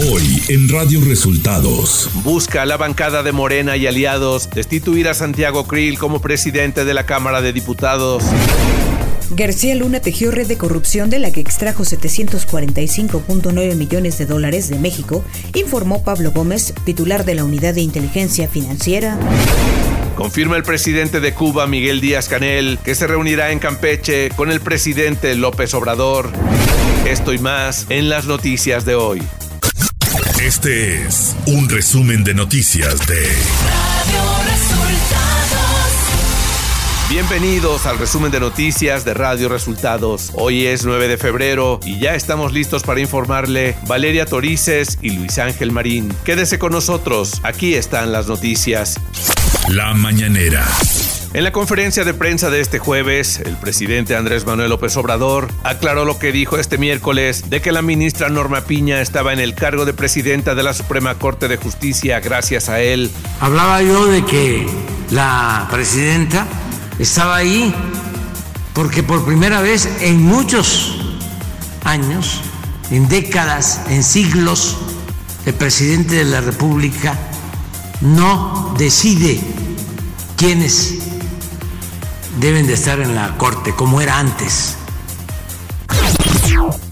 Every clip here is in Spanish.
Hoy en Radio Resultados. Busca a la bancada de Morena y aliados destituir a Santiago Krill como presidente de la Cámara de Diputados. García Luna tejió red de corrupción de la que extrajo 745.9 millones de dólares de México, informó Pablo Gómez, titular de la Unidad de Inteligencia Financiera. Confirma el presidente de Cuba, Miguel Díaz Canel, que se reunirá en Campeche con el presidente López Obrador. Esto y más en las noticias de hoy. Este es un resumen de noticias de Radio Resultados. Bienvenidos al resumen de noticias de Radio Resultados. Hoy es 9 de febrero y ya estamos listos para informarle Valeria Torices y Luis Ángel Marín. Quédese con nosotros, aquí están las noticias. La mañanera. En la conferencia de prensa de este jueves, el presidente Andrés Manuel López Obrador aclaró lo que dijo este miércoles de que la ministra Norma Piña estaba en el cargo de presidenta de la Suprema Corte de Justicia gracias a él. Hablaba yo de que la presidenta estaba ahí porque por primera vez en muchos años, en décadas, en siglos, el presidente de la República no decide quiénes deben de estar en la Corte, como era antes.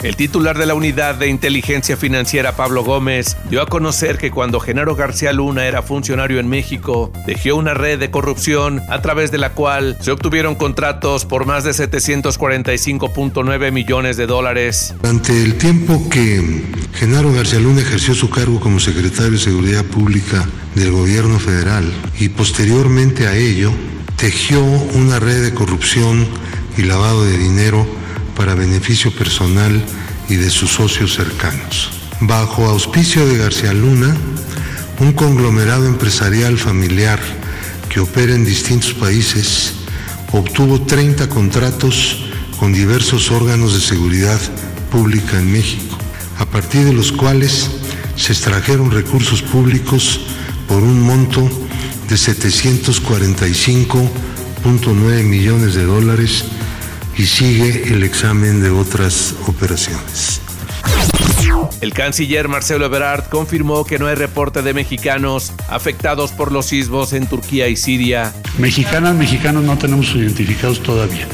El titular de la Unidad de Inteligencia Financiera, Pablo Gómez, dio a conocer que cuando Genaro García Luna era funcionario en México, tejió una red de corrupción a través de la cual se obtuvieron contratos por más de 745.9 millones de dólares. Durante el tiempo que Genaro García Luna ejerció su cargo como secretario de Seguridad Pública del gobierno federal y posteriormente a ello, tejió una red de corrupción y lavado de dinero para beneficio personal y de sus socios cercanos. Bajo auspicio de García Luna, un conglomerado empresarial familiar que opera en distintos países obtuvo 30 contratos con diversos órganos de seguridad pública en México, a partir de los cuales se extrajeron recursos públicos por un monto de 745.9 millones de dólares y sigue el examen de otras operaciones. El canciller Marcelo Ebrard confirmó que no hay reporte de mexicanos afectados por los sismos en Turquía y Siria. Mexicanas, mexicanos no tenemos identificados todavía.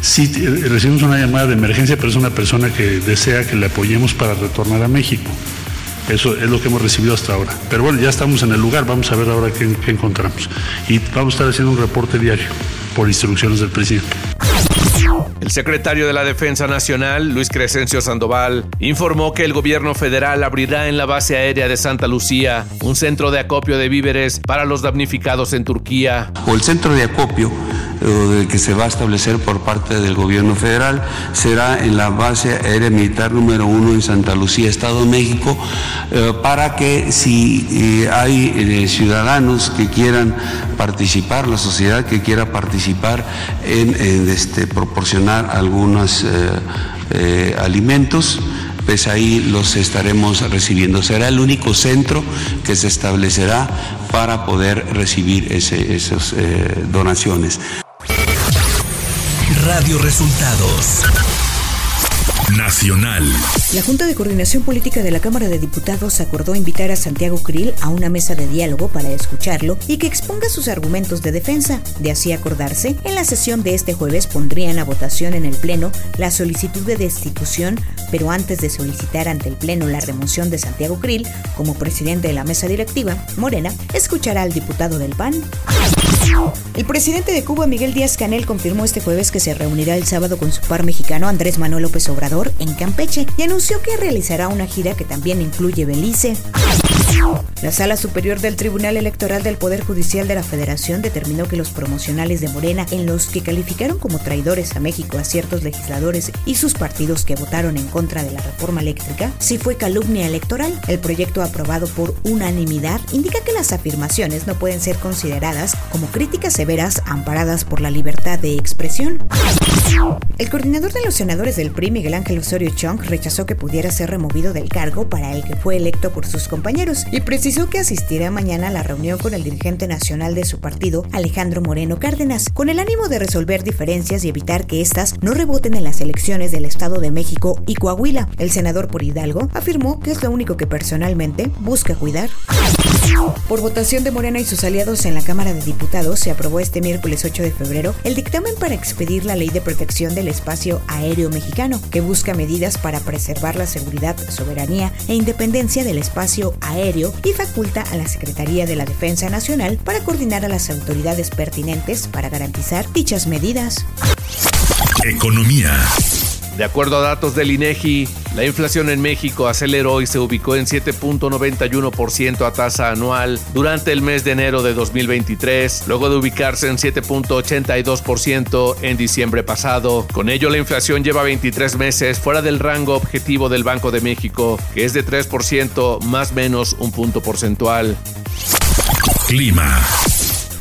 Sí eh, recibimos una llamada de emergencia, pero es una persona que desea que le apoyemos para retornar a México. Eso es lo que hemos recibido hasta ahora. Pero bueno, ya estamos en el lugar, vamos a ver ahora qué, qué encontramos. Y vamos a estar haciendo un reporte diario por instrucciones del presidente. El secretario de la Defensa Nacional, Luis Crescencio Sandoval, informó que el gobierno federal abrirá en la base aérea de Santa Lucía un centro de acopio de víveres para los damnificados en Turquía. O el centro de acopio eh, que se va a establecer por parte del gobierno federal será en la base aérea militar número uno en Santa Lucía, Estado de México, eh, para que si eh, hay ciudadanos que quieran participar, la sociedad que quiera participar en, este, proporcionar algunos eh, eh, alimentos, pues ahí los estaremos recibiendo. Será el único centro que se establecerá para poder recibir esas eh, donaciones. Radio Resultados Nacional. La Junta de Coordinación Política de la Cámara de Diputados acordó invitar a Santiago Krill a una mesa de diálogo para escucharlo y que exponga sus argumentos de defensa. De así acordarse, en la sesión de este jueves pondrían a votación en el Pleno la solicitud de destitución, pero antes de solicitar ante el Pleno la remoción de Santiago Krill como presidente de la mesa directiva, Morena escuchará al diputado del PAN. El presidente de Cuba, Miguel Díaz Canel, confirmó este jueves que se reunirá el sábado con su par mexicano Andrés Manuel López Obrador en Campeche y anunció que realizará una gira que también incluye Belice. La Sala Superior del Tribunal Electoral del Poder Judicial de la Federación determinó que los promocionales de Morena, en los que calificaron como traidores a México a ciertos legisladores y sus partidos que votaron en contra de la reforma eléctrica, sí fue calumnia electoral. El proyecto aprobado por unanimidad indica que las afirmaciones no pueden ser consideradas como críticas severas amparadas por la libertad de expresión. El coordinador de los senadores del PRI, Miguel Ángel Osorio Chong, rechazó que pudiera ser removido del cargo para el que fue electo por sus compañeros y precisó que asistirá mañana a la reunión con el dirigente nacional de su partido, Alejandro Moreno Cárdenas, con el ánimo de resolver diferencias y evitar que éstas no reboten en las elecciones del Estado de México y Coahuila. El senador por Hidalgo afirmó que es lo único que personalmente busca cuidar. Por votación de Morena y sus aliados en la Cámara de Diputados, se aprobó este miércoles 8 de febrero el dictamen para expedir la Ley de Protección del Espacio Aéreo Mexicano, que busca medidas para preservar la seguridad, soberanía e independencia del espacio aéreo y faculta a la Secretaría de la Defensa Nacional para coordinar a las autoridades pertinentes para garantizar dichas medidas. Economía. De acuerdo a datos del INEGI, la inflación en México aceleró y se ubicó en 7.91% a tasa anual durante el mes de enero de 2023, luego de ubicarse en 7.82% en diciembre pasado. Con ello, la inflación lleva 23 meses fuera del rango objetivo del Banco de México, que es de 3% más menos un punto porcentual. Clima.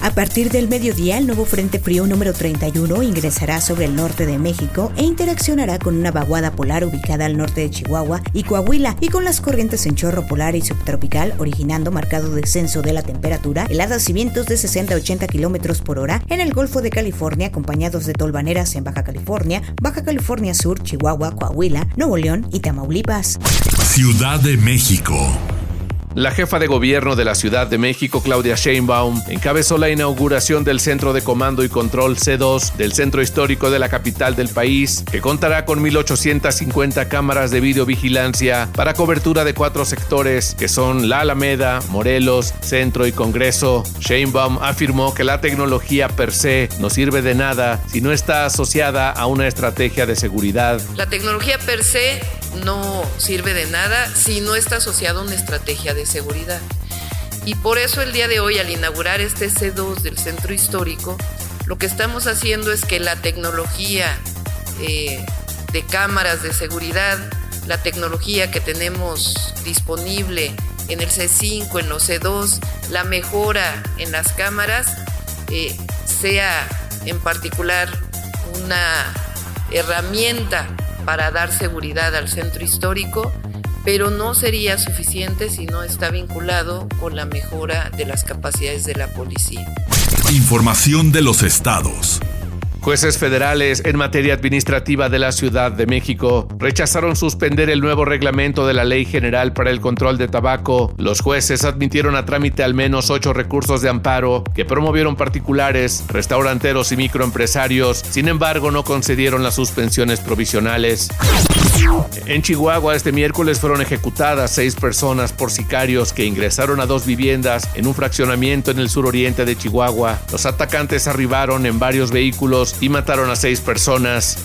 A partir del mediodía, el nuevo Frente Frío número 31 ingresará sobre el norte de México e interaccionará con una vaguada polar ubicada al norte de Chihuahua y Coahuila y con las corrientes en chorro polar y subtropical, originando marcado descenso de la temperatura, heladas y vientos de 60 a 80 kilómetros por hora en el Golfo de California, acompañados de tolvaneras en Baja California, Baja California Sur, Chihuahua, Coahuila, Nuevo León y Tamaulipas. Ciudad de México. La jefa de gobierno de la Ciudad de México, Claudia Sheinbaum, encabezó la inauguración del Centro de Comando y Control C2 del Centro Histórico de la capital del país, que contará con 1.850 cámaras de videovigilancia para cobertura de cuatro sectores, que son la Alameda, Morelos, Centro y Congreso. Sheinbaum afirmó que la tecnología per se no sirve de nada si no está asociada a una estrategia de seguridad. La tecnología per se no sirve de nada si no está asociada a una estrategia de seguridad. Y por eso el día de hoy, al inaugurar este C2 del centro histórico, lo que estamos haciendo es que la tecnología eh, de cámaras de seguridad, la tecnología que tenemos disponible en el C5, en los C2, la mejora en las cámaras, eh, sea en particular una herramienta para dar seguridad al centro histórico, pero no sería suficiente si no está vinculado con la mejora de las capacidades de la policía. Información de los estados. Jueces federales en materia administrativa de la Ciudad de México rechazaron suspender el nuevo reglamento de la Ley General para el Control de Tabaco. Los jueces admitieron a trámite al menos ocho recursos de amparo que promovieron particulares, restauranteros y microempresarios. Sin embargo, no concedieron las suspensiones provisionales. En Chihuahua este miércoles fueron ejecutadas seis personas por sicarios que ingresaron a dos viviendas en un fraccionamiento en el suroriente de Chihuahua. Los atacantes arribaron en varios vehículos y mataron a seis personas.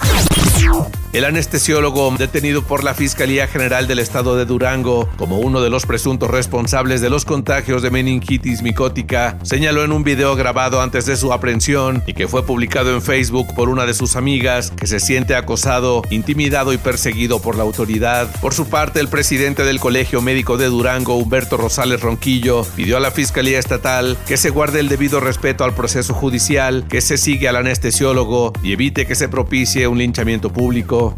El anestesiólogo detenido por la Fiscalía General del Estado de Durango como uno de los presuntos responsables de los contagios de meningitis micótica señaló en un video grabado antes de su aprehensión y que fue publicado en Facebook por una de sus amigas que se siente acosado, intimidado y perseguido por la autoridad. Por su parte, el presidente del Colegio Médico de Durango, Humberto Rosales Ronquillo, pidió a la Fiscalía Estatal que se guarde el debido respeto al proceso judicial, que se sigue al anestesiólogo y evite que se propicie un linchamiento público.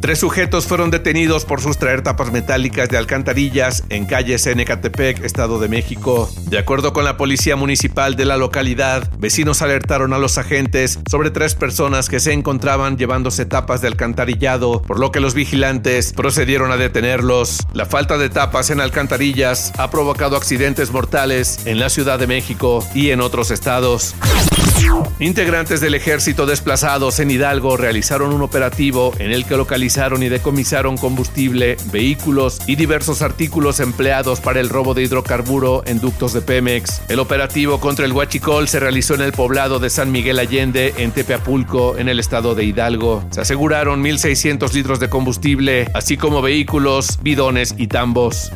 Tres sujetos fueron detenidos por sustraer tapas metálicas de alcantarillas en calles en Ecatepec, Estado de México. De acuerdo con la policía municipal de la localidad, vecinos alertaron a los agentes sobre tres personas que se encontraban llevándose tapas de alcantarillado, por lo que los vigilantes procedieron a detenerlos. La falta de tapas en alcantarillas ha provocado accidentes mortales en la Ciudad de México y en otros estados. Integrantes del ejército desplazados en Hidalgo realizaron un operativo en el que localizaron y decomisaron combustible, vehículos y diversos artículos empleados para el robo de hidrocarburo en ductos de Pemex. El operativo contra el huachicol se realizó en el poblado de San Miguel Allende, en Tepeapulco, en el estado de Hidalgo. Se aseguraron 1.600 litros de combustible, así como vehículos, bidones y tambos.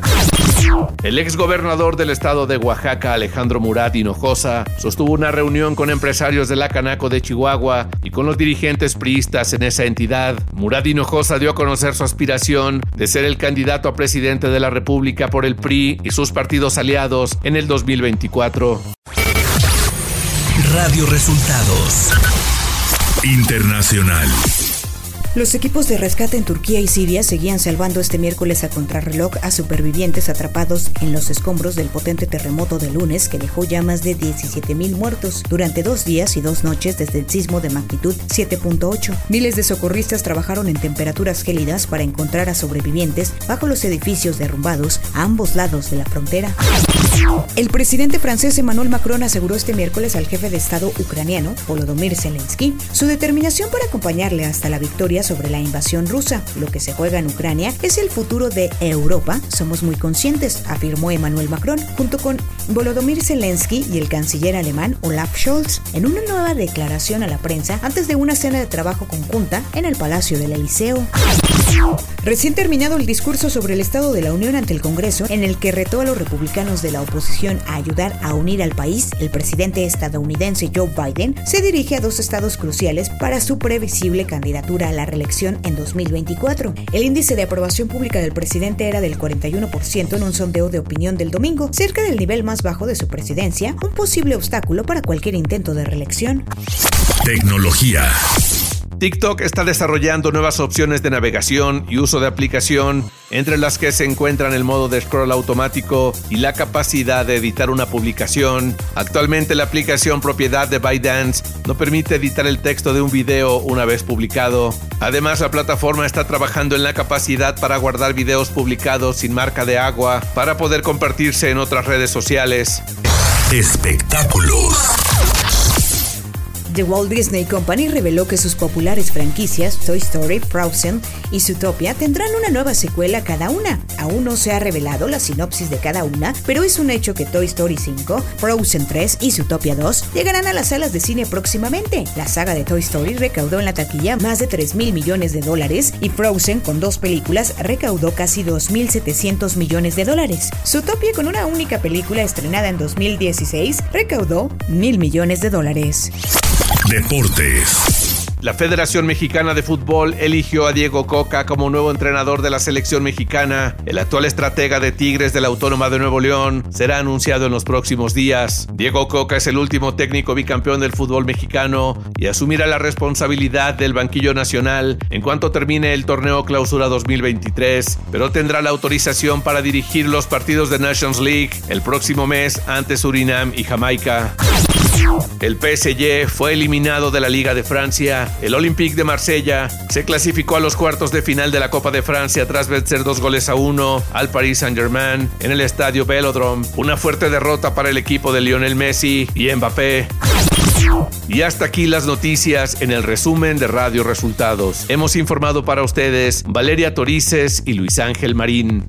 El ex gobernador del estado de Oaxaca, Alejandro Murat Hinojosa, sostuvo una reunión con empresarios de la Canaco de Chihuahua y con los dirigentes priistas en esa entidad. Murat Hinojosa dio a conocer su aspiración de ser el candidato a presidente de la República por el PRI y sus partidos aliados en el 2024. Radio Resultados Internacional. Los equipos de rescate en Turquía y Siria seguían salvando este miércoles a contrarreloj a supervivientes atrapados en los escombros del potente terremoto de lunes que dejó ya más de 17.000 muertos durante dos días y dos noches desde el sismo de magnitud 7.8. Miles de socorristas trabajaron en temperaturas gélidas para encontrar a sobrevivientes bajo los edificios derrumbados a ambos lados de la frontera. El presidente francés Emmanuel Macron aseguró este miércoles al jefe de Estado ucraniano, Volodymyr Zelensky, su determinación para acompañarle hasta la victoria sobre la invasión rusa. Lo que se juega en Ucrania es el futuro de Europa. Somos muy conscientes, afirmó Emmanuel Macron, junto con Volodymyr Zelensky y el canciller alemán Olaf Scholz, en una nueva declaración a la prensa antes de una cena de trabajo conjunta en el Palacio del Eliseo. Recién terminado el discurso sobre el Estado de la Unión ante el Congreso, en el que retó a los republicanos de la oposición a ayudar a unir al país, el presidente estadounidense Joe Biden se dirige a dos estados cruciales para su previsible candidatura a la reelección en 2024. El índice de aprobación pública del presidente era del 41% en un sondeo de opinión del domingo, cerca del nivel más bajo de su presidencia, un posible obstáculo para cualquier intento de reelección. Tecnología. TikTok está desarrollando nuevas opciones de navegación y uso de aplicación, entre las que se encuentran el modo de scroll automático y la capacidad de editar una publicación. Actualmente la aplicación propiedad de ByteDance no permite editar el texto de un video una vez publicado. Además, la plataforma está trabajando en la capacidad para guardar videos publicados sin marca de agua para poder compartirse en otras redes sociales. Espectáculos. The Walt Disney Company reveló que sus populares franquicias Toy Story, Frozen y Zootopia tendrán una nueva secuela cada una. Aún no se ha revelado la sinopsis de cada una, pero es un hecho que Toy Story 5, Frozen 3 y Zootopia 2 llegarán a las salas de cine próximamente. La saga de Toy Story recaudó en la taquilla más de 3 mil millones de dólares y Frozen, con dos películas, recaudó casi 2.700 millones de dólares. Zootopia, con una única película estrenada en 2016, recaudó mil millones de dólares. Deportes. La Federación Mexicana de Fútbol eligió a Diego Coca como nuevo entrenador de la selección mexicana. El actual estratega de Tigres de la Autónoma de Nuevo León será anunciado en los próximos días. Diego Coca es el último técnico bicampeón del fútbol mexicano y asumirá la responsabilidad del banquillo nacional en cuanto termine el torneo Clausura 2023, pero tendrá la autorización para dirigir los partidos de Nations League el próximo mes ante Surinam y Jamaica. El PSG fue eliminado de la Liga de Francia. El Olympique de Marsella se clasificó a los cuartos de final de la Copa de Francia tras vencer dos goles a uno al Paris Saint-Germain en el estadio Velodrome. Una fuerte derrota para el equipo de Lionel Messi y Mbappé. Y hasta aquí las noticias en el resumen de Radio Resultados. Hemos informado para ustedes Valeria Torices y Luis Ángel Marín.